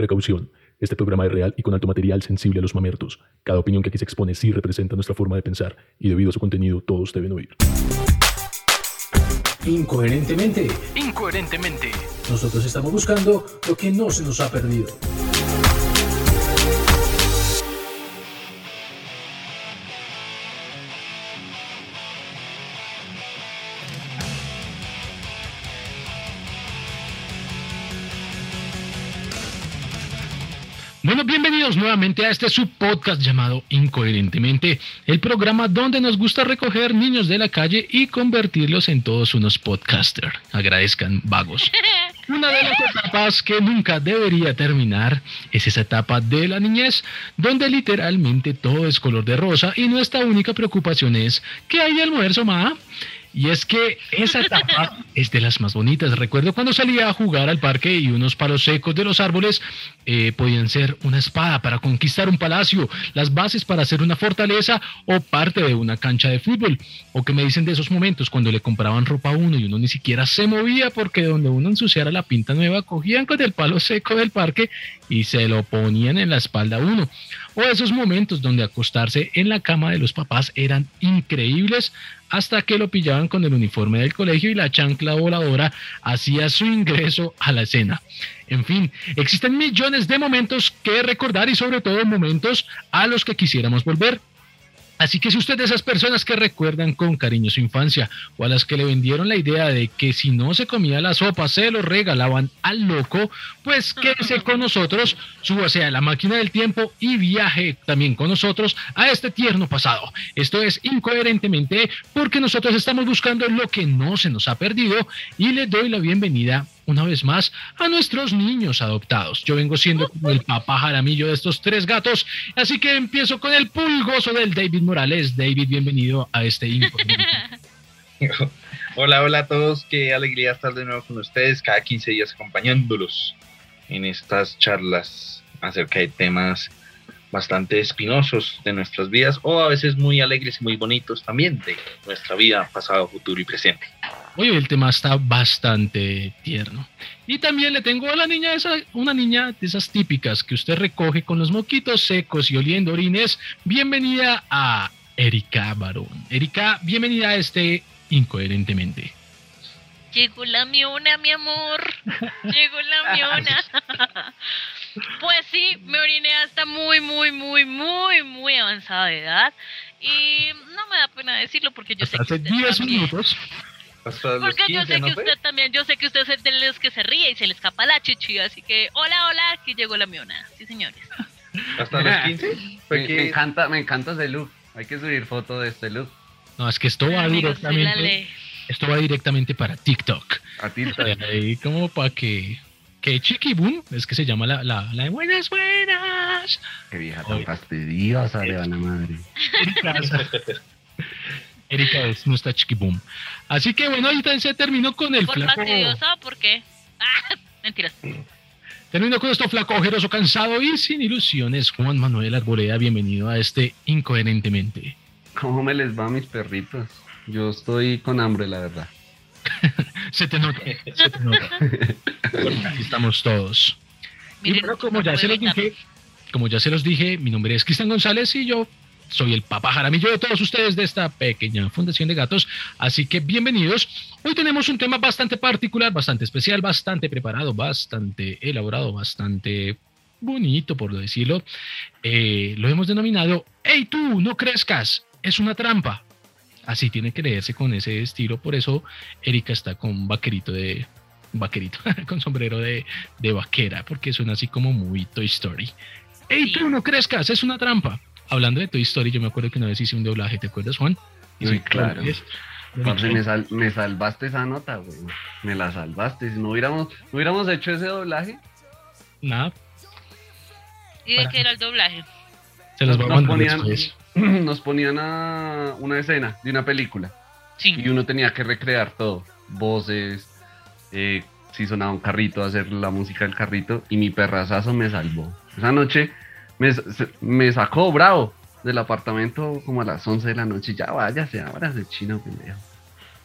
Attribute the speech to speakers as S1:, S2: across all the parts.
S1: Precaución. Este programa es real y con alto material sensible a los mamertos. Cada opinión que aquí se expone sí representa nuestra forma de pensar y debido a su contenido todos deben oír.
S2: Incoherentemente,
S3: Incoherentemente.
S2: nosotros estamos buscando lo que no se nos ha perdido.
S3: Nuevamente a este subpodcast llamado Incoherentemente, el programa donde nos gusta recoger niños de la calle y convertirlos en todos unos podcasters. Agradezcan, vagos. Una de las etapas que nunca debería terminar es esa etapa de la niñez, donde literalmente todo es color de rosa y nuestra única preocupación es ¿qué hay de almuerzo, ma? Y es que esa etapa es de las más bonitas. Recuerdo cuando salía a jugar al parque y unos palos secos de los árboles eh, podían ser una espada para conquistar un palacio, las bases para hacer una fortaleza o parte de una cancha de fútbol. O que me dicen de esos momentos cuando le compraban ropa a uno y uno ni siquiera se movía porque donde uno ensuciara la pinta nueva cogían con el palo seco del parque y se lo ponían en la espalda a uno. O esos momentos donde acostarse en la cama de los papás eran increíbles hasta que lo pillaban con el uniforme del colegio y la chancla voladora hacía su ingreso a la escena. En fin, existen millones de momentos que recordar y sobre todo momentos a los que quisiéramos volver. Así que si usted de esas personas que recuerdan con cariño su infancia o a las que le vendieron la idea de que si no se comía la sopa se lo regalaban al loco, pues quédese con nosotros, súbase a la máquina del tiempo y viaje también con nosotros a este tierno pasado. Esto es incoherentemente porque nosotros estamos buscando lo que no se nos ha perdido y le doy la bienvenida una vez más a nuestros niños adoptados. Yo vengo siendo como el papá jaramillo de estos tres gatos, así que empiezo con el pulgoso del David Morales. David, bienvenido a este Incoherente.
S4: Hola, hola a todos, qué alegría estar de nuevo con ustedes, cada 15 días acompañándolos en estas charlas acerca de temas bastante espinosos de nuestras vidas o a veces muy alegres y muy bonitos también de nuestra vida, pasado, futuro y presente.
S3: Hoy el tema está bastante tierno. Y también le tengo a la niña esa, una niña de esas típicas que usted recoge con los moquitos secos y oliendo orines. Bienvenida a Erika Barón. Erika, bienvenida a este Incoherentemente.
S5: Llegó la miona, mi amor. Llegó la miona. pues sí, me oriné hasta muy, muy, muy, muy, muy avanzada de edad. Y no me da pena decirlo porque yo sé que
S3: hace
S5: usted
S3: 10
S5: también.
S3: minutos.
S4: Hasta
S5: Porque yo
S4: 15,
S5: sé
S4: ¿no
S5: que
S4: fue?
S5: usted también, yo sé que usted es de los que se ríe y se le escapa la chichi, así que hola, hola, aquí llegó la miona. Sí, señores.
S4: Hasta los 15 fue
S6: Me, encanta, me encanta ese look. Hay que subir foto de este look.
S3: No, es que esto va
S5: la
S3: directamente,
S5: ley.
S3: Esto va directamente para TikTok.
S6: A ti.
S3: Ahí como para que, que Chiqui Boom, es que se llama la, la, la de buenas, buenas.
S6: Qué vieja tan
S3: Oye.
S6: fastidiosa, le van a madre.
S3: Erika es nuestra Chiqui Boom. Así que bueno, ahorita se terminó con el
S5: Por
S3: flaco.
S5: fastidiosa, ¿por qué? Ah, mentiras.
S3: Terminó con esto flaco, ojeroso, cansado y sin ilusiones. Juan Manuel Arboleda, bienvenido a este Incoherentemente.
S6: ¿Cómo me les va a mis perritos? Yo estoy con hambre, la verdad.
S3: Se te nota, se te nota. Bueno, aquí estamos todos. Y
S5: Miren,
S3: bueno, como ya se los dije, como ya se los dije, mi nombre es Cristian González y yo soy el papá jaramillo de todos ustedes de esta pequeña fundación de gatos. Así que bienvenidos. Hoy tenemos un tema bastante particular, bastante especial, bastante preparado, bastante elaborado, bastante bonito, por decirlo. Eh, lo hemos denominado, hey tú, no crezcas, es una trampa. Así tiene que leerse con ese estilo, por eso Erika está con vaquerito de vaquerito, con sombrero de, de vaquera, porque suena así como muy Toy Story. ¡Ey,
S5: Sí.
S3: tú no crezcas! Es una trampa. Hablando de Toy Story, yo me acuerdo que una vez hice un doblaje, ¿te acuerdas, Juan? Un
S6: claro. Parce, me, sal- me salvaste esa nota, güey. Me la salvaste. Si no hubiéramos, no hubiéramos hecho ese doblaje,
S3: Nada,
S5: ¿Y de qué era el doblaje?
S3: se los voy a mandar
S6: ponían,
S3: después.
S6: nos ponían a una escena de una película.
S5: Sí.
S6: Y uno tenía que recrear todo. Voces, eh, si sonaba un carrito, hacer la música del carrito. Y mi perrazazo me salvó. Esa noche me, me sacó bravo del apartamento como a las 11 de la noche. Ya váyase, ábrase chino, pendejo.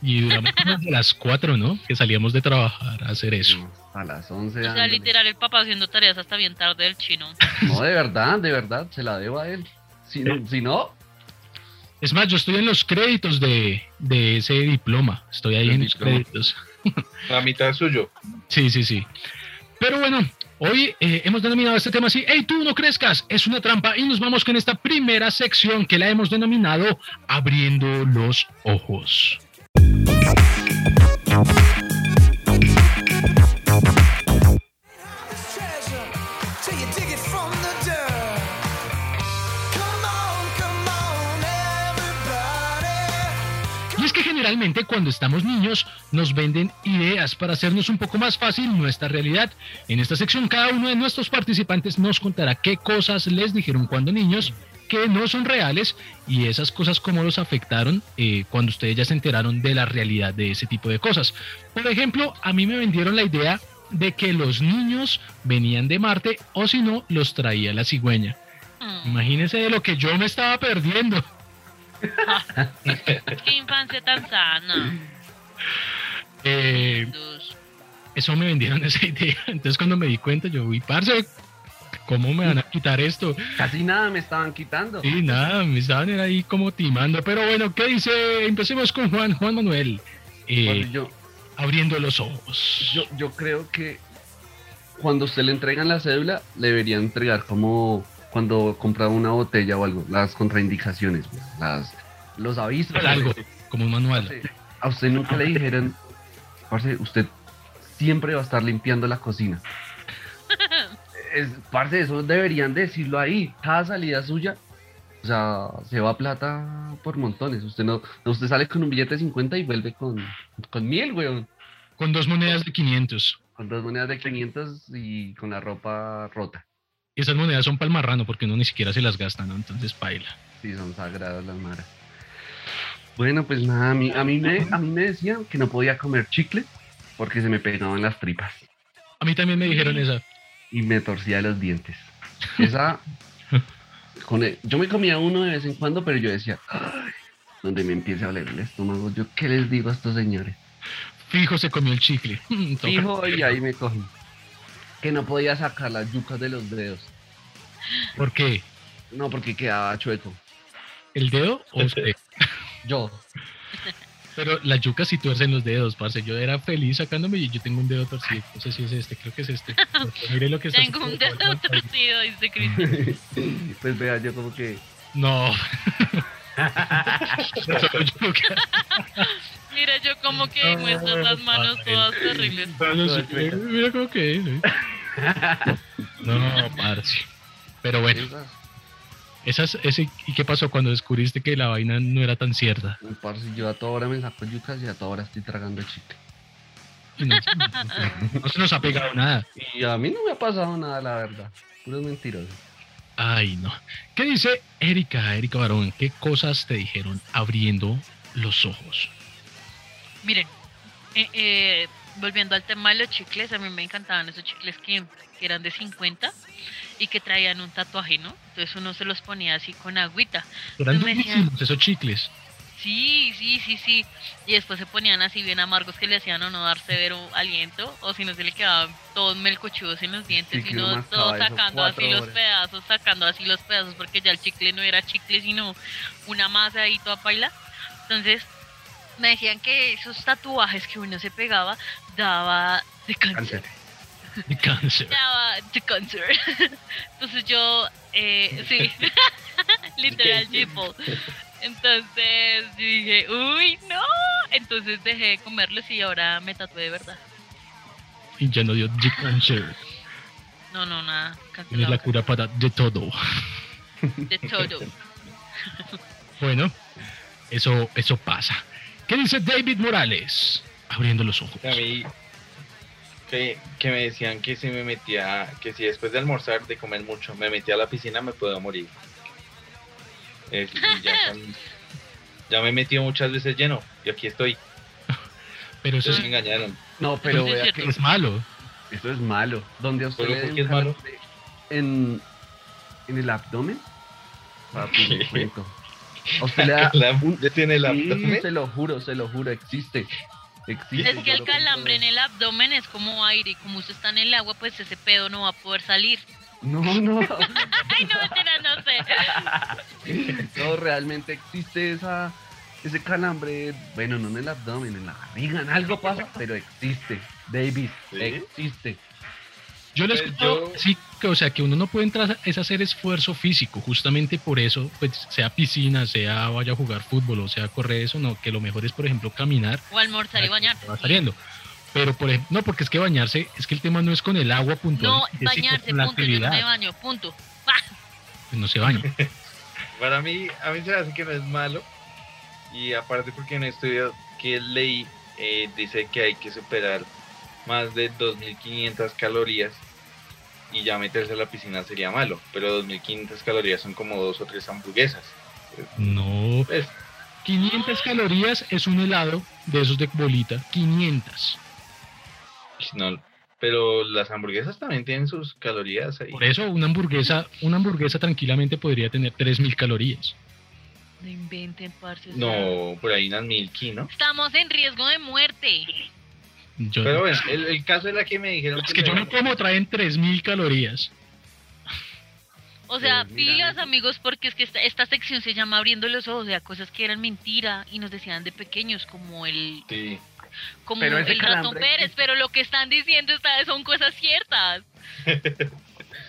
S3: Y duramos hasta las 4, ¿no? Que salíamos de trabajar a hacer eso.
S6: A las 11
S5: O sea, literal, el papá haciendo tareas hasta bien tarde del chino.
S6: No, de verdad, de verdad, se la debo a él. Si no, si no
S3: Es más, yo estoy en los créditos de, de ese diploma. Estoy ahí
S6: El
S3: en los créditos.
S4: La mitad es suyo.
S3: Sí, sí, sí. Pero bueno, hoy eh, hemos denominado este tema así, ¡Hey, tú no crezcas! Es una trampa y nos vamos con esta primera sección que la hemos denominado Abriendo los Ojos. Generalmente cuando estamos niños nos venden ideas para hacernos un poco más fácil nuestra realidad. En esta sección cada uno de nuestros participantes nos contará qué cosas les dijeron cuando niños que no son reales y esas cosas cómo los afectaron eh, cuando ustedes ya se enteraron de la realidad de ese tipo de cosas. Por ejemplo, a mí me vendieron la idea de que los niños venían de Marte o si no los traía la cigüeña.
S5: Mm,
S3: Imagínense de lo que yo me estaba perdiendo.
S5: qué infancia tan sana.
S3: Eh, eso me vendieron esa idea. Entonces cuando me di cuenta, yo vi, parce, ¿cómo me van a quitar esto?
S6: casi nada me estaban quitando.
S3: Y nada, me estaban ahí como timando. Pero bueno, ¿qué dice? Empecemos con Juan, Juan Manuel. Eh,
S6: Bueno, yo,
S3: abriendo los ojos.
S6: yo, yo creo que cuando usted le entregan la cédula, le deberían entregar como cuando compra una botella o algo, las contraindicaciones, güey, las, los avisos.
S3: algo, como un manual.
S6: A usted nunca le dijeron, parce, usted siempre va a estar limpiando la cocina. Es, parce, eso deberían decirlo ahí. Cada salida suya, o sea, se va plata por montones. Usted no, usted sale con un billete de 50 y vuelve con, con mil, weón.
S3: Con dos monedas de 500.
S6: Con dos monedas de 500 y con la ropa rota.
S3: Y esas monedas son para el marrano porque uno ni siquiera se las gasta, ¿no? Entonces paila.
S6: Sí, son sagradas las maras. Bueno, pues nada, a mí, a mí, me, a mí me decían que no podía comer chicle porque se me pegaban las tripas.
S3: A mí también me dijeron esa.
S6: y me torcía los dientes. Esa, con el- yo me comía uno de vez en cuando, pero yo decía, "Ay, donde me empiece a oler el estómago, ¿yo qué les digo a estos señores?
S3: Fijo se comió el chicle.
S6: Fijo, y ahí me cogí. Que no podía sacar las yucas de los dedos.
S3: ¿Por qué?
S6: No, porque quedaba chueco.
S3: ¿El dedo o usted?
S6: Yo,
S3: Pero las yucas sí tuercen los dedos, parce. Yo era feliz sacándome y yo tengo un dedo torcido. No sé si es este, creo que es este. Mire lo que está
S5: Tengo un dedo torcido, dice Cristian.
S6: pues vea, yo como que,
S3: No.
S5: Mira, yo como que muestro las manos todas terribles.
S3: No sé, Mira cómo que es. ¿eh? No, parce. Pero bueno,
S6: esas,
S3: ese, ¿y qué pasó cuando descubriste que la vaina no era tan cierta?
S6: parce, yo a toda hora me saco yucas y a toda hora estoy tragando chicle.
S3: Y No, no se nos ha pegado nada.
S6: Y a mí no me ha pasado nada, la verdad. Puros mentirosos.
S3: Ay, no. ¿Qué dice Erika, Erika Barón? ¿Qué cosas te dijeron abriendo los ojos?
S5: Miren, eh, eh, volviendo al tema de los chicles, a mí me encantaban esos chicles que, que eran de 50 y que traían un tatuaje, ¿no? Entonces uno se los ponía así con agüita.
S3: Eran
S5: decían-
S3: durísimos esos chicles.
S5: Sí, sí, sí, sí. Y después se ponían así bien amargos que le hacían o no dar severo aliento, o si no se le quedaban todos melcochudos en los dientes
S6: Sí,
S5: y
S6: que uno
S5: no
S6: mascaba
S5: todos sacando así los pedazos, sacando así los pedazos, porque ya el chicle no era chicle, sino una masa ahí toda paila. Entonces, me decían que esos tatuajes que uno se pegaba daba de cáncer.
S3: De cáncer.
S5: Daba de cáncer. Entonces yo, eh, sí, literal, tipo. Entonces yo dije, uy, no. Entonces dejé de comerlos y ahora me tatué de verdad.
S3: Y ya no dio de cáncer.
S5: No, no, nada.
S3: Tienes la cura para de todo.
S5: De todo.
S3: Bueno, eso, eso pasa. ¿Qué dice David Morales? Abriendo los ojos.
S4: A mí, que, que me decían que si me metía, que si después de almorzar, de comer mucho, me metía a la piscina, me puedo morir. Es- y ya, con- ya me he metido muchas veces lleno, y aquí estoy.
S3: Pero eso
S4: me engañaron.
S6: No, pero
S5: Eso es
S6: vea
S5: cierto.
S6: que
S3: es malo.
S6: esto es malo. Donde a usted
S4: ¿Pero
S6: le
S4: por
S6: den
S4: qué es malo?
S6: en el abdomen. Papi, le usted le un-
S4: ¿Ya tiene el
S6: Sí,
S4: abdomen?
S6: se lo juro, se lo juro, existe. Existe.
S5: Es que el
S6: lo
S5: calambre en el abdomen es como aire y como usted está en el agua, pues ese pedo no va a poder salir.
S6: No, no.
S5: Ay, no, mentira, no sé.
S6: No, realmente existe esa, ese calambre. Bueno, no en el abdomen, en la barriga, en algo pasa, pero existe. David,
S4: ¿Sí?
S6: existe.
S3: Yo les
S4: Pues
S3: escuchado,
S4: yo-
S3: sí, que, o sea, que uno no puede entrar es hacer esfuerzo físico, justamente por eso, pues sea piscina, sea vaya a jugar fútbol o sea correr eso, no, que lo mejor es, por ejemplo, caminar,
S5: O almorzar y bañar.
S3: va saliendo. Pero, por ejemplo, no, porque es que bañarse, es que el tema no es con el agua puntual,
S5: No, bañarse, punto. Yo no me
S3: actividad,
S5: baño, punto.
S3: pues no se baña.
S4: Para mí, a mí se me hace que no es malo. Y aparte porque en un estudio que leí eh, dice que hay que superar más de 2.500 calorías y ya meterse a la piscina sería malo. Pero 2.500 calorías son como dos o tres hamburguesas.
S3: No,
S4: Pues,
S3: 500 calorías es un helado de esos de bolita, 500.
S4: no, pero las hamburguesas también tienen sus calorías ahí.
S3: Por eso una hamburguesa, una hamburguesa tranquilamente podría tener 3000 calorías.
S5: No inventen, parce.
S4: No, por ahí unas milky, ¿no?
S5: Estamos en riesgo de muerte.
S3: Yo-
S4: Pero bueno, el, el caso es la que me dijeron
S3: es que yo no como traen 3000 calorías.
S5: O sea,
S6: Pues
S5: pilas, amigos, porque es que esta, esta sección se llama Abriendo los Ojos, o sea, cosas que eran mentira y nos decían de pequeños, como el
S4: Sí.
S5: como
S6: Pero
S5: el ratón Pérez, pero lo que están diciendo esta- son cosas ciertas.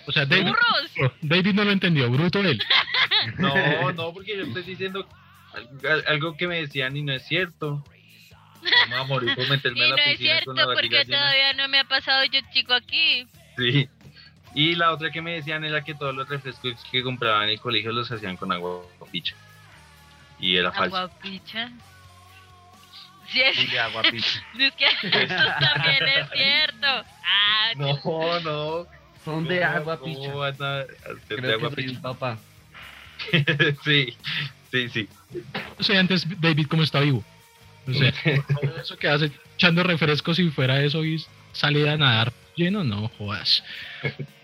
S3: O sea, David,
S5: ¡Burros!
S3: David no lo entendió, bruto él.
S4: No, no, porque yo estoy diciendo al- algo que me decían y no es cierto. Vamos a morir por meterme
S5: Y
S4: a
S5: no es cierto,
S4: con la barriga
S5: porque
S4: llena.
S5: todavía no me ha pasado yo chico aquí.
S4: Sí. Y la otra que me decían era que todos los refrescos que compraban en el colegio los hacían con agua picha. Y era falso.
S5: Agua picha. Sí, es,
S6: agua picha.
S5: es que eso también es cierto. Ah,
S4: No, no.
S6: Son de
S4: ¿Cómo-
S6: agua
S4: cómo
S6: picha.
S4: van a hacer de agua
S6: que soy
S4: picha?
S6: un papá.
S4: sí, sí, sí.
S3: No sé antes David cómo está vivo. O sea, todo eso que hace echando refrescos si fuera eso y sale a nadar lleno, no jodas.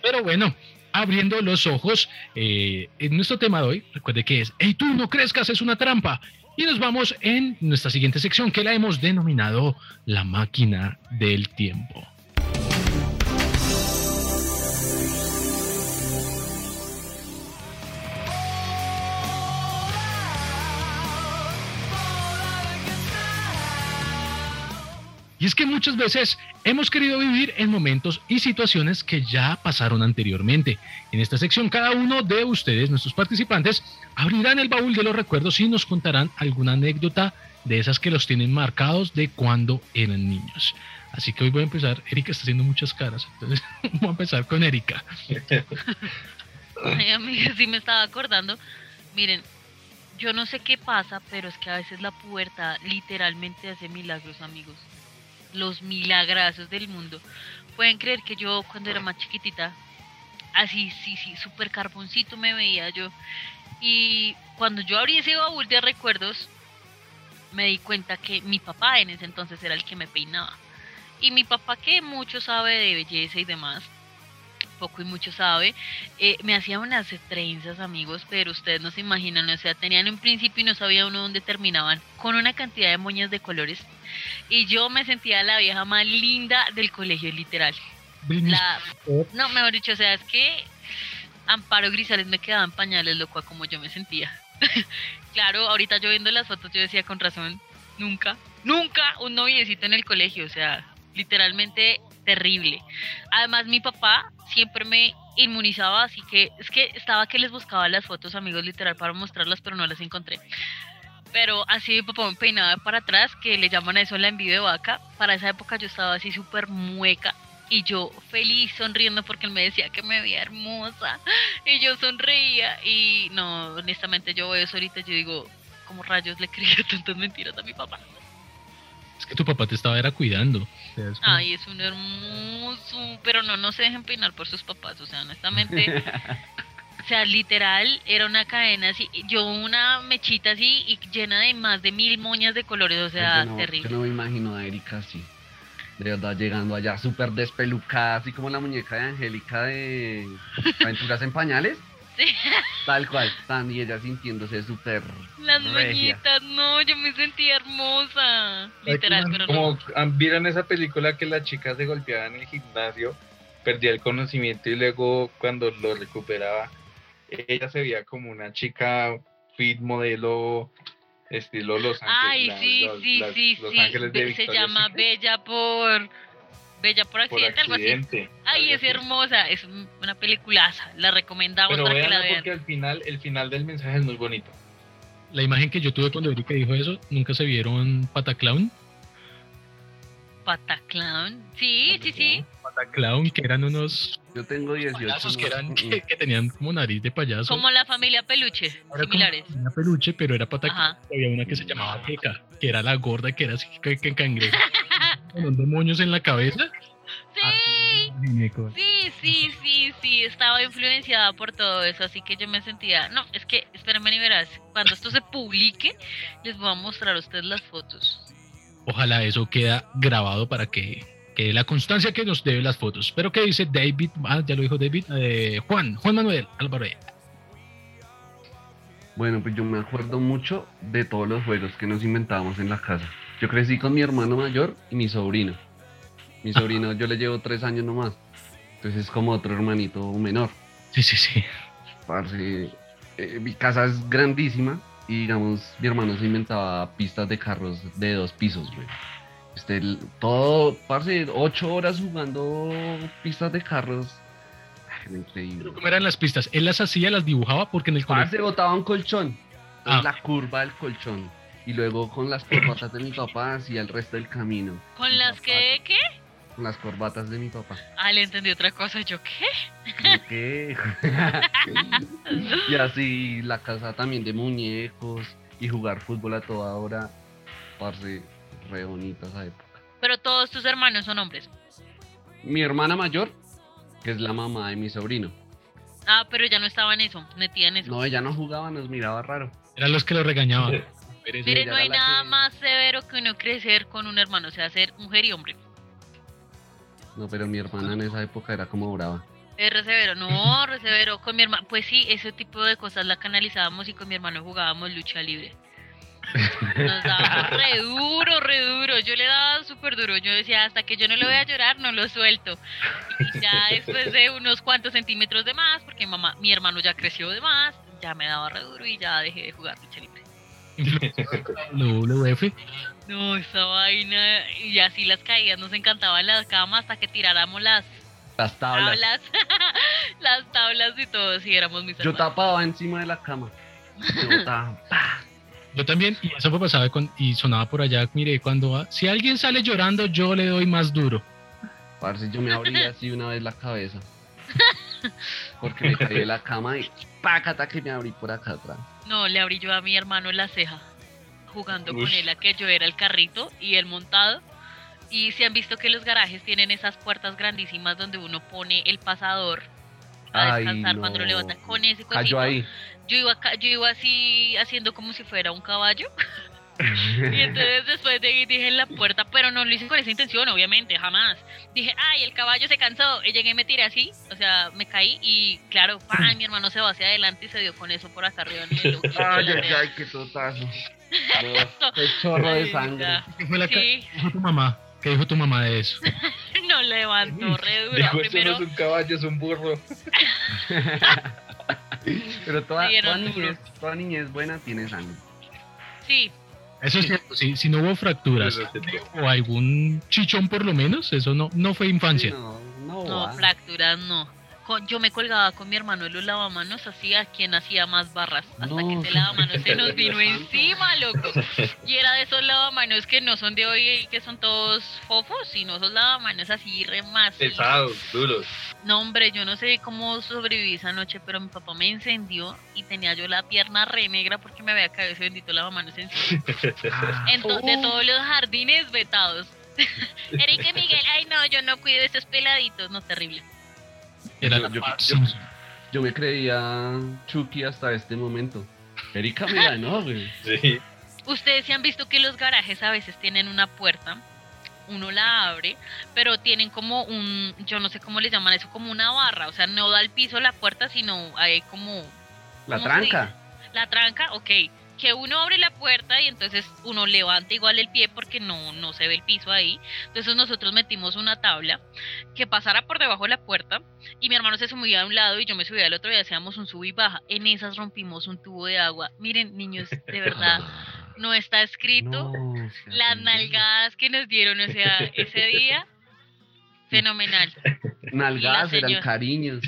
S3: Pero bueno, abriendo los ojos, eh, en nuestro tema de hoy, recuerde que es, hey tú no crezcas, es una trampa. Y nos vamos en nuestra siguiente sección que la hemos denominado la máquina del tiempo. Y es que muchas veces hemos querido vivir en momentos y situaciones que ya pasaron anteriormente. En esta sección, cada uno de ustedes, nuestros participantes, abrirán el baúl de los recuerdos y nos contarán alguna anécdota de esas que los tienen marcados de cuando eran niños. Así que hoy voy a empezar. Erika está haciendo muchas caras, entonces voy a empezar con Erika.
S5: Ay, amiga, sí me estaba acordando. Miren, yo no sé qué pasa, pero es que a veces la pubertad literalmente hace milagros, amigos. Los milagrazos del mundo. Pueden creer que yo cuando era más chiquitita, así, sí, sí, súper carboncito me veía yo. Y cuando yo abrí ese baúl de recuerdos, me di cuenta que mi papá en ese entonces era el que me peinaba. Y mi papá, que mucho sabe de belleza y demás, poco y mucho sabe, eh, me hacía unas trenzas, amigos, pero ustedes no se imaginan, o sea, tenían un principio y no sabía uno dónde terminaban, con una cantidad de moñas de colores. Y yo me sentía la vieja más linda del colegio, literal. La, no, mejor dicho, o sea, es que Amparo Grisales me quedaban pañales, loco, a como yo me sentía. claro, ahorita yo viendo las fotos, yo decía con razón, nunca, nunca un noviecito en el colegio, o sea, literalmente terrible. Además, mi papá siempre me inmunizaba, así que es que estaba que les buscaba las fotos, amigos, literal, para mostrarlas, pero no las encontré. Pero así mi papá me peinaba para atrás, que le llaman a eso la envidia de vaca. Para esa época yo estaba así súper mueca y yo feliz sonriendo porque él me decía que me veía hermosa y yo sonreía y no, honestamente yo veo eso ahorita yo digo, como rayos le creía tantas mentiras a mi papá?
S3: Es que tu papá te estaba era cuidando.
S5: Ay, es un hermoso, pero no, no se dejen peinar por sus papás, o sea, honestamente, o sea, literal, era una cadena así, yo una mechita así y llena de más de mil moñas de colores, o sea,
S6: yo, no,
S5: terrible.
S6: yo no me imagino a Erika así. De verdad, llegando allá súper despelucada, así como la muñeca de Angélica de Aventuras en Pañales.
S5: Sí.
S6: Tal cual, tan y ella sintiéndose súper
S5: Las
S6: regia.
S5: no, yo me sentí hermosa. Literal, pero no.
S4: Como ah, vieron esa película que la chica se golpeaba en el gimnasio, perdía el conocimiento y luego cuando lo recuperaba, ella se veía como una chica fit modelo estilo Los
S5: Ay,
S4: Ángeles.
S5: sí,
S4: los-
S5: sí,
S4: las-
S5: sí,
S4: Los
S5: sí.
S4: Ángeles de
S5: Se llama Bella por. Bella por
S4: por
S5: accidente, algo así. Ay,
S4: algo
S5: es
S4: así.
S5: hermosa, es una peliculaza. La recomendamos
S4: Pero
S5: para que la vean.
S4: porque al final, el final del mensaje es muy bonito.
S3: La imagen que yo tuve cuando Erika dijo eso, nunca se vieron Pataclown.
S5: Pataclown. Sí, sí, sí.
S3: Pataclown, que eran unos
S6: Yo tengo 18.
S3: payasos que,
S6: no,
S3: eran,
S6: mm,
S3: que, que tenían como nariz de payaso.
S5: Como la familia Peluche,
S3: Era como
S5: similares.
S3: Una peluche, pero era Pataclown. Había una que se llamaba Keka, que era la gorda, que era así que, que cangrejo. Con unos demonios en la cabeza.
S5: Sí,
S3: Muñeco.
S5: sí, sí, sí, sí. Estaba influenciada por todo eso, así que yo me sentía. No, es que, espérenme y verás. Cuando esto se publique, les voy a mostrar a ustedes las fotos.
S3: Ojalá eso queda grabado para que quede la constancia que nos debe las fotos. Pero ¿qué dice David? Ah, ya lo dijo David. Eh, Juan, Juan Manuel Álvaro.
S6: Bueno, pues yo me acuerdo mucho de todos los juegos que nos inventábamos en la casa. Yo crecí con mi hermano mayor y mi sobrino. Mi sobrino, yo le llevo tres años nomás. Entonces es como otro hermanito menor.
S3: Sí, sí, sí.
S6: Parce, eh, mi casa es grandísima y digamos, mi hermano se inventaba pistas de carros de dos pisos, güey. Este, todo, parce, ocho horas jugando pistas de carros. Ay, increíble.
S3: Pero ¿Cómo eran las pistas? Él las hacía, las dibujaba porque en el
S6: Parce
S3: colegio.
S6: botaba un colchón.
S3: Ah.
S6: La curva del colchón. Y luego con las corbatas de mi papá hacía el resto del camino.
S5: ¿Con las que qué?
S6: Con las corbatas de mi papá.
S5: Ah, le entendí otra cosa. ¿Yo qué?
S6: ¿Por qué? y así la casa también de muñecos y jugar fútbol a toda hora. Parce, re bonita esa época.
S5: Pero todos tus hermanos son hombres.
S6: Mi hermana mayor, que es la mamá de mi sobrino.
S5: Ah, pero ya no estaba en eso, metida en eso.
S6: No, ella no jugaba, nos miraba raro.
S3: Eran los que lo regañaban.
S5: Mire, no hay nada
S6: que-
S5: más severo que uno crecer con un hermano, o sea, ser mujer y hombre.
S6: No, pero mi hermana en esa época era como brava.
S5: Es re severo, no, re severo. Con mi hermano, pues sí, ese tipo de cosas la canalizábamos y con mi hermano jugábamos lucha libre. Nos dábamos re duro, re duro. Yo le daba súper duro. Yo decía, hasta que yo no le voy a llorar, no lo suelto. Y ya después de unos cuantos centímetros de más, porque mamá, mi hermano ya creció de más, ya me daba re duro y ya dejé de jugar lucha libre.
S3: WWF.
S5: No, esa vaina. Y así las caídas nos encantaban las camas hasta que tiráramos las
S6: Las tablas.
S5: tablas. las tablas y todo, si éramos mis
S6: Yo
S5: hermanos.
S6: tapaba encima de la cama. Yo botaba, ¡pa!
S3: Yo también, y eso me pasaba con- y sonaba por allá, mire, cuando va- si alguien sale llorando, yo le doy más duro.
S6: Parce, yo me abría así una vez la cabeza. Porque me caí de la cama y pácata que me abrí por acá atrás.
S5: No, le abrí yo a mi hermano la ceja, jugando con él a que yo era el carrito y él montado. Y si han visto que los garajes tienen esas puertas grandísimas donde uno pone el pasador a
S6: Ay,
S5: descansar cuando lo
S6: no.
S5: levanta con ese cosito.
S6: Cayó ahí.
S5: Yo iba, yo iba así haciendo como si fuera un caballo. Y entonces después de ahí dije en la puerta, pero no lo hice con esa intención, obviamente, jamás. Dije, ay, el caballo se cansó. Y llegué y me tiré así, o sea, me caí y claro, ¡pam! mi hermano se va hacia adelante y se dio con eso por acá arriba. el
S6: Ay, ay, ay, qué totazo. No, qué chorro de sangre.
S3: ¿Qué fue la
S5: Sí,
S3: ¿Qué dijo tu mamá? ¿Qué dijo tu mamá de eso?
S5: no levantó re duro.
S4: Dijo, esto no
S5: Primero,
S4: es un caballo, es un burro.
S6: Pero toda, toda niñez, toda niñez buena tiene sangre.
S5: sí,
S3: Eso es cierto, si, si no hubo fracturas o algún chichón por lo menos, eso no, no fue infancia.
S6: Sí, no, no,
S5: no, fracturas no. Con- yo me colgaba con mi hermano en los lavamanos, así a quien hacía más barras, hasta
S6: No.
S5: que ese lavamanos se nos vino encima, loco. Y era de esos lavamanos que no son de hoy y que son todos fofos, sino esos lavamanos así re macizos.
S4: Pesados, duros.
S5: No, hombre, yo no sé cómo sobreviví esa noche, pero mi papá me encendió y tenía yo la pierna re negra porque me había caído ese bendito lavamanos encima.
S6: Ah,
S5: Entonces, de todos los jardines vetados. Erika y Miguel, ay no, yo no cuido esos peladitos, no, terrible.
S3: Era
S6: Yo-
S3: la
S6: yo-
S3: paz.
S6: yo- Yo me creía Chucky hasta este momento. Erika me ganó, güey.
S4: Sí.
S5: Ustedes se han visto que los garajes a veces tienen una puerta, uno la abre, pero tienen como un, yo no sé cómo le llaman eso, como una barra, o sea, no da al piso la puerta, sino hay como
S6: La
S5: ¿cómo se
S6: tranca.
S5: La tranca, ok. Que uno abre la puerta y entonces uno levanta igual el pie porque no, no se ve el piso ahí. Entonces nosotros metimos una tabla que pasara por debajo de la puerta y mi hermano se subía a un lado y yo me subía al otro y hacíamos un sub y baja. En esas rompimos un tubo de agua. Miren, niños, de verdad, no está escrito.
S6: No,
S5: Las nalgadas que nos dieron, o sea, ese día, fenomenal.
S6: Nalgadas eran cariños.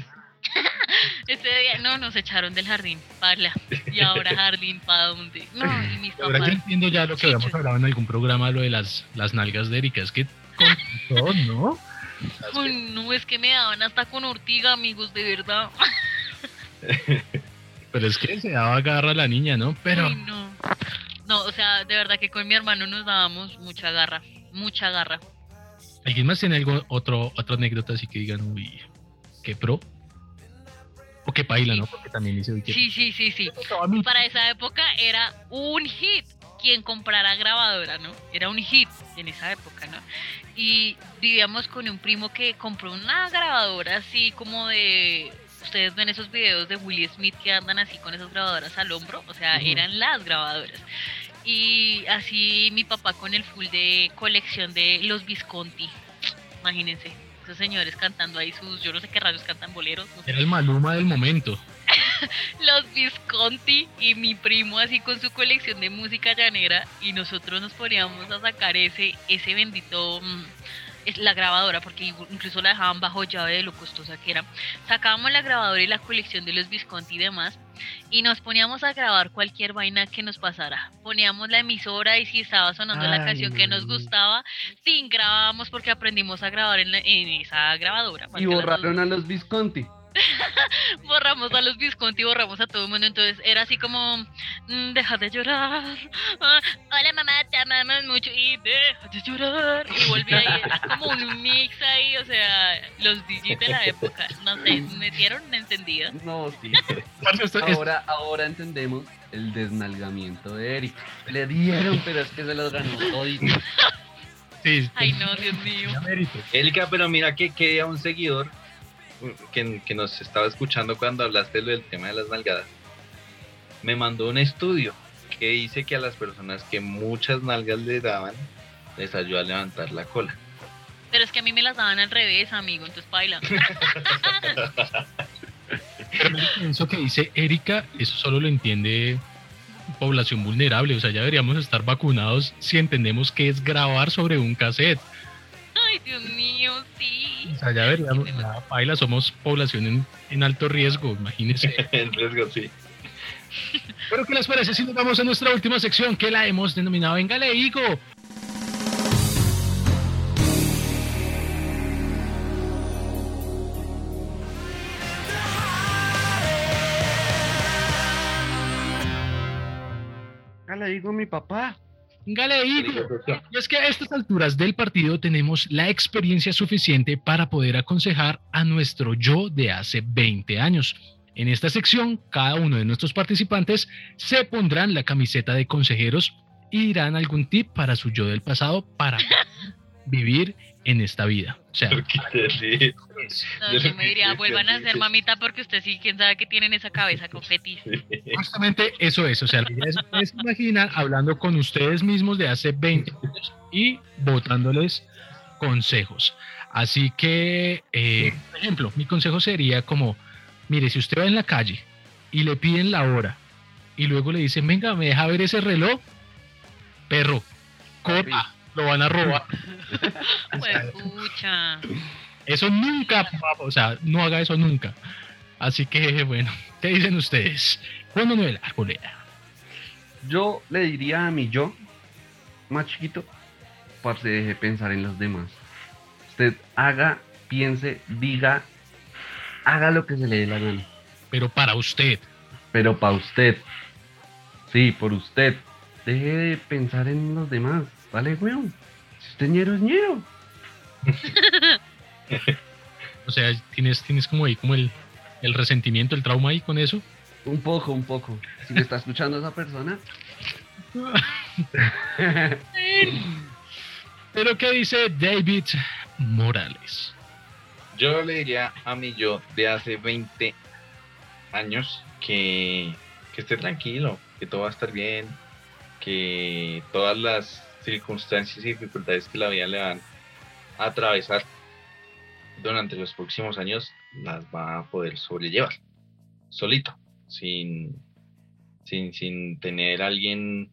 S5: Ese día, no, nos echaron del jardín, para. Y ahora jardín, ¿para dónde? No, y mis
S3: Ahora
S5: papás.
S3: yo entiendo ya lo que habíamos hablado en algún programa, lo de las, las nalgas de Erika. Es que con todo, ¿no?
S5: Ay, no, es que me daban hasta con ortiga, amigos, de verdad.
S3: Pero es que se daba garra a la niña, ¿no? Pero
S5: Ay, no. No, o sea, de verdad que con mi hermano nos dábamos mucha garra, mucha garra.
S3: ¿alguien más tiene algo, otro, otra anécdota así que digan, uy, qué pro? O qué paila, ¿no? Porque también dice, qué
S5: Sí, sí, sí, sí. Para esa época era un hit quien comprara grabadora, ¿no? Era un hit en esa época, ¿no? Y vivíamos con un primo que compró una grabadora así como de... Ustedes ven esos videos de Willie Smith que andan así con esas grabadoras al hombro, o sea, eran las grabadoras. Y así mi papá con el full de colección de los Visconti, imagínense, esos señores cantando ahí sus, yo no sé qué rayos cantan boleros, no sé.
S3: Era el maluma del momento.
S5: los Visconti y mi primo así con su colección de música llanera y nosotros nos poníamos a sacar ese ese bendito mm, es la grabadora porque incluso la dejaban bajo llave de lo costosa que era sacábamos la grabadora y la colección de los Visconti y demás y nos poníamos a grabar cualquier vaina que nos pasara poníamos la emisora y si estaba sonando la canción que nos
S6: no.
S5: gustaba sin grabábamos porque aprendimos a grabar en, la- en esa grabadora
S6: Y borraron a los Visconti.
S5: borramos a los Visconti, borramos a todo el mundo, entonces era así como, mm, deja de llorar, ah, hola mamá, te amamos mucho y deja de llorar, y volví ahí, era como un mix ahí, o sea, los DJs de la época, no sé, me dieron encendido.
S6: No, sí. Ahora, ahora entendemos el desnalgamiento de Eric. Le dieron, pero es que se los ganó todito.
S3: sí,
S5: Ay no, Dios mío.
S4: Elka, pero mira que queda un seguidor que, que nos estaba escuchando cuando hablaste del tema de las nalgadas. Me mandó un estudio que dice que a las personas que muchas nalgas le daban, les ayuda a levantar la cola.
S5: Pero es que a mí me las daban al revés, amigo, entonces baila.
S3: Pero eso que dice Erika, eso solo lo entiende población vulnerable. O sea, ya deberíamos estar vacunados si entendemos que es grabar sobre un cassette.
S5: Ay, Dios mío, sí.
S3: O sea, ya deberíamos, ya, paila, somos población en, en alto riesgo, imagínense.
S4: En riesgo, sí.
S3: Pero ¿qué les parece si nos vamos a nuestra última sección que la hemos denominado Venga, le digo?
S6: Ya le digo a mi papá.
S3: Venga, digo. Y es que a estas alturas del partido tenemos la experiencia suficiente para poder aconsejar a nuestro yo de hace 20 años. En esta sección, cada uno de nuestros participantes se pondrán la camiseta de consejeros y dirán algún tip para su yo del pasado para vivir en esta vida. O sea,
S4: Porque sí.
S5: No,
S4: Yo
S5: me diría, vuelvan a ser mamita porque usted sí, quién sabe que tienen esa cabeza con fetis.
S3: justamente eso es. O sea, la idea es, imaginan hablando con ustedes mismos de hace 20 años y votándoles consejos. Así que, eh, por ejemplo, mi consejo sería como, mire, si usted va en la calle y le piden la hora y luego le dicen, venga, me deja ver ese reloj, perro, corra, lo van a robar.
S5: Pues pucha.
S3: Eso nunca, o sea, no haga eso nunca. Así que, bueno, ¿qué dicen ustedes? Juan Manuel Arboleda.
S6: Yo le diría a mi yo, más chiquito, para se deje pensar en los demás. Usted haga, piense, diga, haga lo que se le dé la gana.
S3: Pero para usted,
S6: Pero para usted. Sí, por usted. Deje de pensar en los demás. ¿Vale, weón? Si usted es ñero, es ñero.
S3: o sea, tienes, tienes como ahí como el, el resentimiento, el trauma ahí con eso.
S6: Un poco, un poco. Si me está escuchando esa persona,
S3: Pero ¿qué dice David Morales?
S4: Yo le diría a mi yo de hace 20 años que, que esté tranquilo, que todo va a estar bien, que todas las circunstancias y dificultades que la vida le van a atravesar durante los próximos años las va a poder sobrellevar solito, sin, sin, sin tener alguien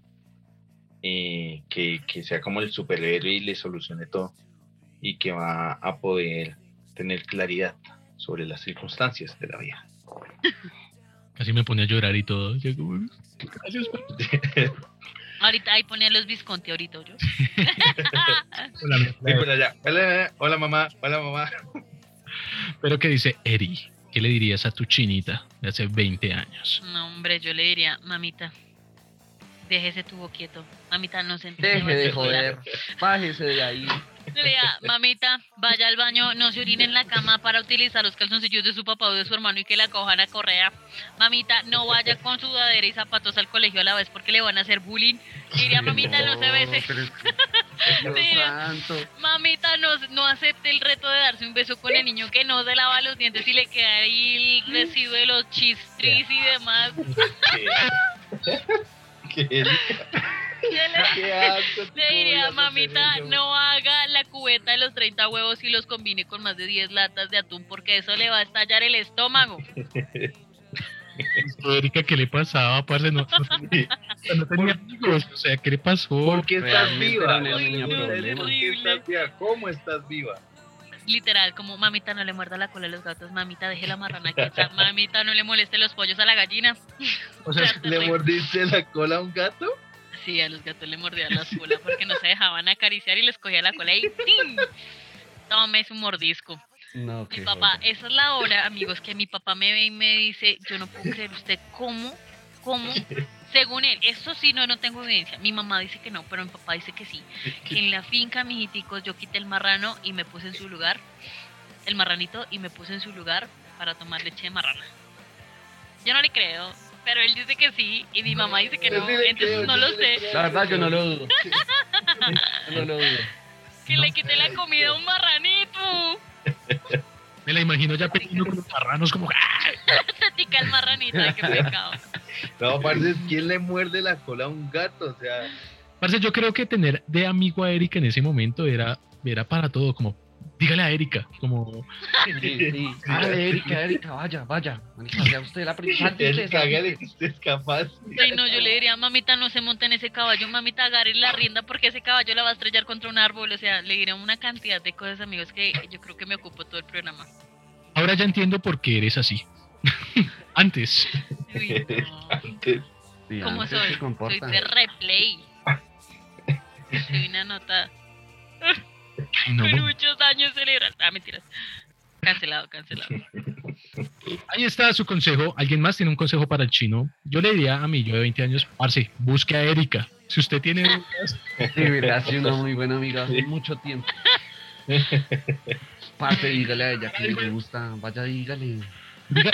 S4: eh, que, que sea como el superhéroe y le solucione todo y que va a poder tener claridad sobre las circunstancias de la vida.
S3: Casi me pone a llorar y todo. Gracias, pa-
S5: Ahorita ahí ponía los Visconti ahorita yo.
S3: Hola,
S4: Sí, allá. Hola, hola mamá, hola mamá.
S3: Pero ¿qué dice Eri? ¿Qué le dirías a tu chinita de hace 20 años?
S5: No, hombre, yo le diría, mamita, deje ese tubo quieto. Mamita, no se
S6: Deje de joder. Bájese de ahí.
S5: Le diría, mamita, vaya al baño, no se orine en la cama para utilizar los calzoncillos de su papá o de su hermano y que la cojan a correa. Mamita, no vaya con sudadera y zapatos al colegio a la vez porque le van a hacer bullying. Le diría, mamita, no se bese. Mamita, no, no acepte el reto de darse un beso con el niño que no se lava los dientes y le queda ahí el residuo de los chistris y demás.
S4: ¿Qué?
S5: Le- Le diría, mamita, no haga cubeta de los 30 huevos y los combine con más de 10 latas de atún porque eso le va a estallar el estómago.
S3: Erika, ¿qué le pasaba, parce? No, no, no tenía amigos. O sea, ¿qué le pasó?
S4: ¿Por qué estás
S6: Realmente
S4: viva? ¿Cómo estás viva?
S5: Literal, como mamita no le muerda la cola a los gatos, mamita deje la marrana quieta, mamita no le moleste los pollos a la gallina.
S3: O sea,
S4: ¿Le mordiste la cola a un gato?
S5: Sí, a los gatos le mordían las colas porque no se dejaban acariciar y les cogía la cola y ¡tin! Tome su mordisco.
S6: No,
S5: Mi papá, esa es la hora, amigos, que mi papá me ve y me dice, yo no puedo creer usted cómo, cómo, según él, eso sí, no, no tengo evidencia. Mi mamá dice que no, pero mi papá dice que sí. Que en la finca, mijiticos, yo quité el marrano y me puse en su lugar, el marranito, y me puse en su lugar para tomar leche de marrana. Yo no le creo, pero él dice que sí y mi mamá dice que no, entonces no lo sé.
S4: creo.
S6: La verdad, yo no lo dudo. Yo no lo dudo.
S5: Que le quité la comida a un marranito.
S3: me la imagino ya peleando con los marranos como... ¡ah!
S5: Se tica el marranito, ay, qué pecado.
S4: No, parce, ¿quién le muerde la cola a un gato? O sea,
S3: Parce, yo creo que tener de amigo a Erika en ese momento era, era para todo, como, dígale a Erika, como,
S6: Sí, sí. Hágale, Erika, Erika, vaya, vaya. Sea usted la primera.
S4: hágale que usted es capaz.
S5: Sí, no, yo le diría, mamita, no se monte en ese caballo, mamita, agarre la rienda porque ese caballo la va a estrellar contra un árbol. O sea, le diría una cantidad de cosas, amigos, que yo creo que me ocupo todo el programa.
S3: ahora ya entiendo por qué eres así. Antes.
S5: Uy, no.
S4: Antes.
S6: Sí,
S5: ¿Cómo
S6: antes
S5: soy? Soy de replay. Soy una nota.
S3: No,
S5: Con muchos años celebrar. Ah, mentiras. Cancelado, cancelado.
S3: Ahí está su consejo. ¿Alguien más tiene un consejo para el chino? Yo le diría a mí, yo de 20 años, parce, busque a Erika. Si usted tiene dudas,
S6: Sí, verdad, ha sido una muy buena amiga hace mucho tiempo. Parte, dígale a ella que le gusta. Vaya, dígale.
S3: diga,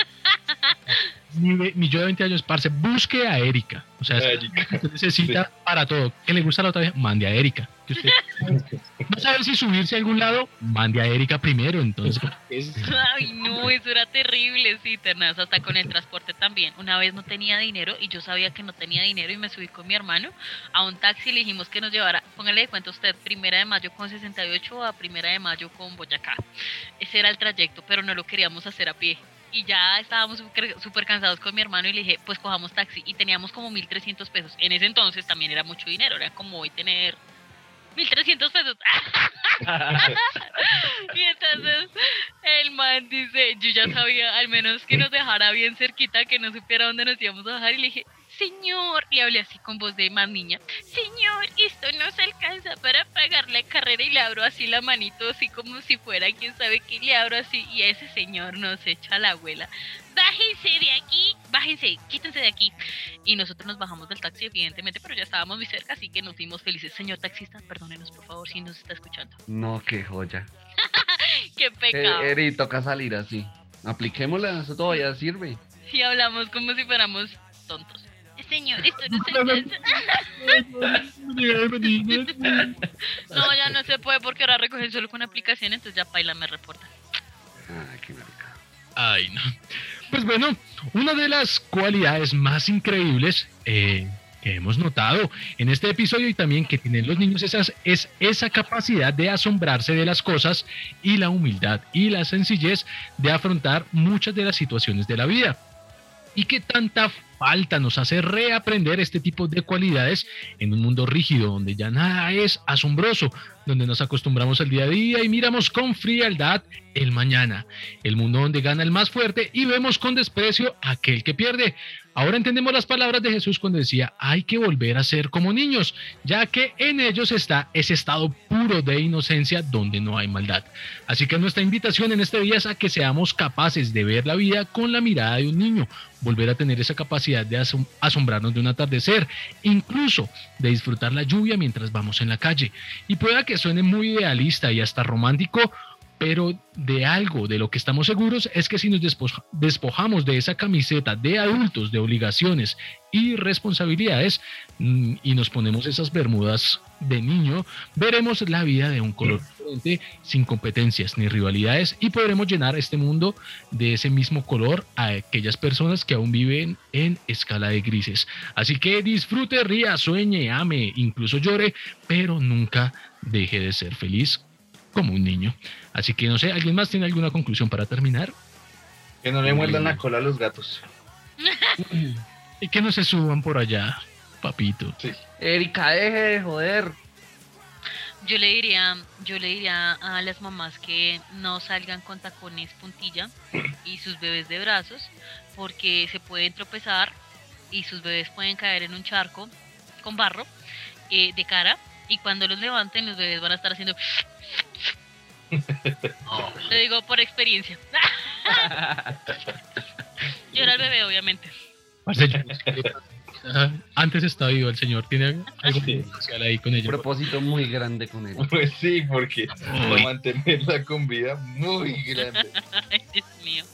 S3: mi, ve- mi yo de 20 años, parce, busque a Erika. O sea,
S4: Erika.
S3: usted necesita para todo. Que le gusta a la otra vez, mande a Erika. Que usted no sabe si subirse a algún lado, mande a Erika primero. Entonces, es-
S5: Ay, no, eso era terrible, sí, tenaz, hasta con el transporte también. Una vez no tenía dinero y yo sabía que no tenía dinero y me subí con mi hermano a un taxi y le dijimos que nos llevara, póngale de cuenta usted, primera de mayo con 68 a primera de mayo con Boyacá. Ese era el trayecto, pero no lo queríamos hacer a pie. Y ya estábamos súper cansados con mi hermano y le dije, pues cojamos taxi. Y teníamos como 1.300 pesos. En ese entonces también era mucho dinero, era como hoy tener 1.300 pesos. Y entonces el man dice, yo ya sabía al menos que nos dejara bien cerquita, que no supiera dónde nos íbamos a bajar. Y le dije, señor, le hablé así con voz de más niña, señor, esto no se alcanza para pagar la carrera y le abro así la manito, así como si fuera quien sabe que le abro así. Y ese señor nos echa la abuela, bájense de aquí, bájense, quítense de aquí. Y nosotros nos bajamos del taxi, evidentemente, pero ya estábamos muy cerca, así que nos fuimos felices. Señor taxista, perdónenos por favor si nos está escuchando.
S6: No, qué joya.
S5: Qué
S6: Eh,
S5: pecado.
S6: Eri, toca salir así. Apliquémosla, eso todavía sirve.
S5: Y hablamos como si fuéramos tontos. Señor, esto no se alcanza. No, ya no se puede porque ahora recogen solo con aplicación, entonces ya Paila me reporta.
S6: Ay, qué marica.
S3: Ay, no. Pues bueno, una de las cualidades más increíbles eh, que hemos notado en este episodio y también que tienen los niños esas, es esa capacidad de asombrarse de las cosas y la humildad y la sencillez de afrontar muchas de las situaciones de la vida. Y que tanta falta nos hace reaprender este tipo de cualidades en un mundo rígido donde ya nada es asombroso, donde nos acostumbramos al día a día y miramos con frialdad el mañana, el mundo donde gana el más fuerte y vemos con desprecio aquel que pierde. Ahora entendemos las palabras de Jesús cuando decía, hay que volver a ser como niños, ya que en ellos está ese estado puro de inocencia donde no hay maldad. Así que nuestra invitación en este día es a que seamos capaces de ver la vida con la mirada de un niño, volver a tener esa capacidad de asom- asombrarnos de un atardecer, incluso de disfrutar la lluvia mientras vamos en la calle. Y pueda que suene muy idealista y hasta romántico, pero de algo de lo que estamos seguros es que si nos despoja- despojamos de esa camiseta de adultos, de obligaciones y responsabilidades, mm, y nos ponemos esas bermudas de niño, veremos la vida de un color diferente, sin competencias ni rivalidades, y podremos llenar este mundo de ese mismo color a aquellas personas que aún viven en escala de grises. Así que disfrute, ría, sueñe, ame, incluso llore, pero nunca deje de ser feliz como un niño. Así que no sé, ¿alguien más tiene alguna conclusión para terminar?
S4: Que no le muerdan la cola a los gatos.
S3: Y que no se suban por allá, papito.
S6: Erika, deje de joder.
S5: Yo le diría, yo le diría a las mamás que no salgan con tacones puntilla y sus bebés de brazos, porque se pueden tropezar y sus bebés pueden caer en un charco con barro eh, de cara y cuando los levanten los bebés van a estar haciendo le digo por experiencia. Llora el bebé obviamente.
S3: Yo- Ah, Antes estaba vivo el señor, tiene algo especial ahí con
S6: Un
S3: ello.
S6: propósito muy grande con él.
S4: Pues sí, porque para mantenerla con vida muy grande.
S5: Ay, Dios mío.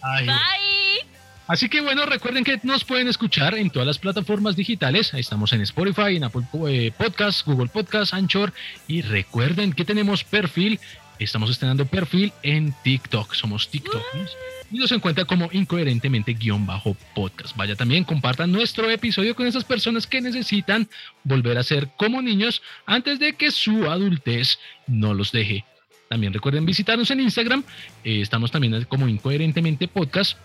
S3: Ay,
S5: bye
S3: Así que bueno, recuerden que nos pueden escuchar en todas las plataformas digitales. Ahí estamos en Spotify, en Apple eh, Podcast, Google Podcast, Anchor. Y recuerden que tenemos perfil. Estamos estrenando perfil en TikTok. Somos TikTokers. Y nos encuentra como incoherentemente guion bajo podcast. Vaya también, compartan nuestro episodio con esas personas que necesitan volver a ser como niños antes de que su adultez no los deje. También recuerden visitarnos en Instagram. eh, estamos también como incoherentemente podcast.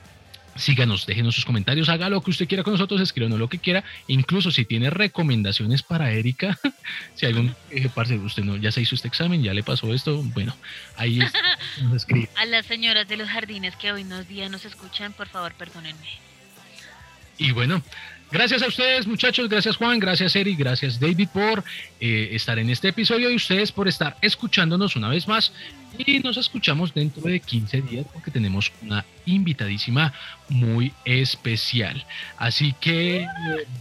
S3: Síganos, déjenos sus comentarios, haga lo que usted quiera con nosotros, escríbanos lo que quiera, incluso si tiene recomendaciones para Erika, si algún, eh, parce, usted no, ya se hizo este examen, ya le pasó esto, bueno, ahí es- nos escribe.
S5: a las señoras de los jardines que hoy nos día nos escuchan por favor perdónenme
S3: Y bueno, gracias a ustedes muchachos, gracias Juan, gracias Eri, gracias David por eh, estar en este episodio y ustedes por estar escuchándonos una vez más. Y nos escuchamos dentro de 15 días porque tenemos una invitadísima muy especial. Así que,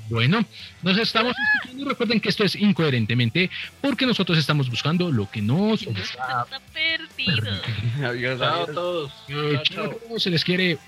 S3: bueno, nos estamos escuchando y recuerden que esto es incoherentemente porque nosotros estamos buscando lo que no se nos
S5: está perdido
S6: Adiós,
S4: a todos.
S3: Eh, chao, se les quiere.